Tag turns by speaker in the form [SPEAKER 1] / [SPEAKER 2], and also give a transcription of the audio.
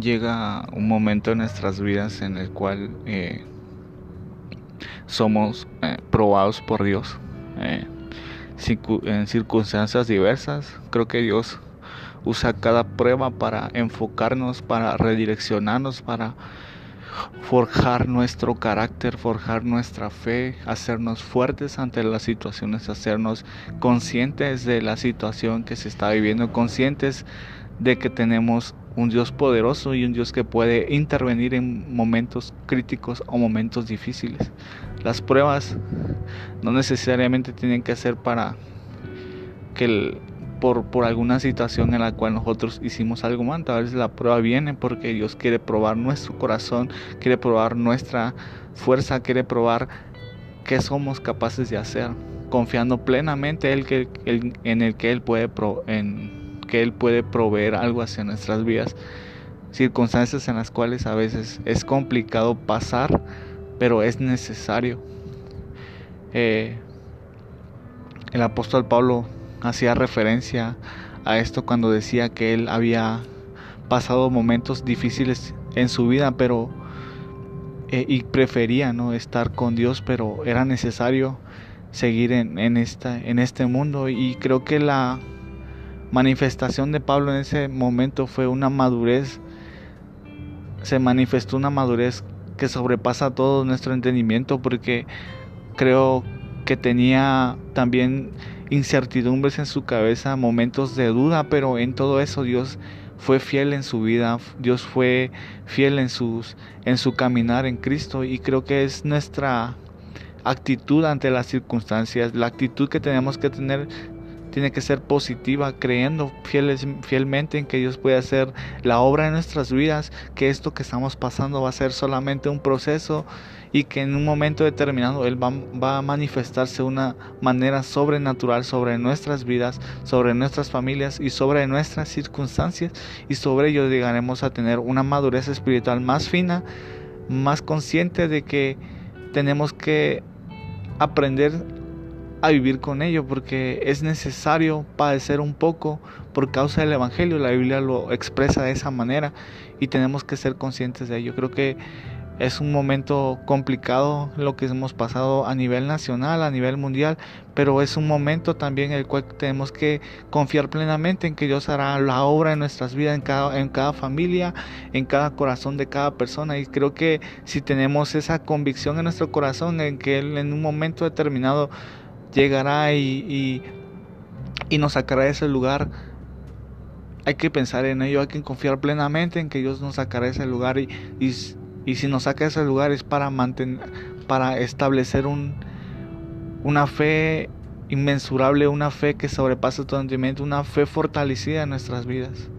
[SPEAKER 1] llega un momento en nuestras vidas en el cual eh, somos eh, probados por Dios eh, en circunstancias diversas. Creo que Dios usa cada prueba para enfocarnos, para redireccionarnos, para forjar nuestro carácter, forjar nuestra fe, hacernos fuertes ante las situaciones, hacernos conscientes de la situación que se está viviendo, conscientes de que tenemos un Dios poderoso y un Dios que puede intervenir en momentos críticos o momentos difíciles. Las pruebas no necesariamente tienen que ser para que el, por, por alguna situación en la cual nosotros hicimos algo mal. A veces la prueba viene porque Dios quiere probar nuestro corazón, quiere probar nuestra fuerza, quiere probar qué somos capaces de hacer, confiando plenamente en, que, en el que Él puede en que Él puede proveer algo hacia nuestras vidas. Circunstancias en las cuales a veces es complicado pasar, pero es necesario. Eh, el apóstol Pablo hacía referencia a esto cuando decía que él había pasado momentos difíciles en su vida, pero eh, y prefería no estar con Dios, pero era necesario seguir en, en, esta, en este mundo y creo que la manifestación de Pablo en ese momento fue una madurez, se manifestó una madurez que sobrepasa todo nuestro entendimiento porque creo que tenía también incertidumbres en su cabeza, momentos de duda, pero en todo eso Dios fue fiel en su vida, Dios fue fiel en sus en su caminar en Cristo y creo que es nuestra actitud ante las circunstancias, la actitud que tenemos que tener tiene que ser positiva, creyendo fielmente en que Dios puede hacer la obra en nuestras vidas, que esto que estamos pasando va a ser solamente un proceso y que en un momento determinado Él va, a manifestarse de una manera sobrenatural sobre nuestras vidas, sobre nuestras familias y sobre nuestras circunstancias. Y sobre ello llegaremos a tener una madurez espiritual más fina, más consciente de que tenemos que aprender a vivir con ello porque es necesario padecer un poco por causa del Evangelio. La Biblia lo expresa de esa manera y tenemos que ser conscientes de ello. Creo que es un momento complicado lo que hemos pasado a nivel nacional, a nivel mundial, pero es un momento también en el cual tenemos que confiar plenamente en que Dios hará la obra en nuestras vidas, en cada, en cada familia, en cada corazón de cada persona. Y creo que si tenemos esa convicción en nuestro corazón, en que Él en un momento determinado llegará y, y, nos sacará de ese lugar, hay que pensar en ello, hay que confiar plenamente en que Dios nos sacará de ese lugar y, y si nos saca de ese lugar es para mantener, para establecer un, una fe inmensurable, una fe que sobrepasa todo entendimiento, una fe fortalecida en nuestras vidas.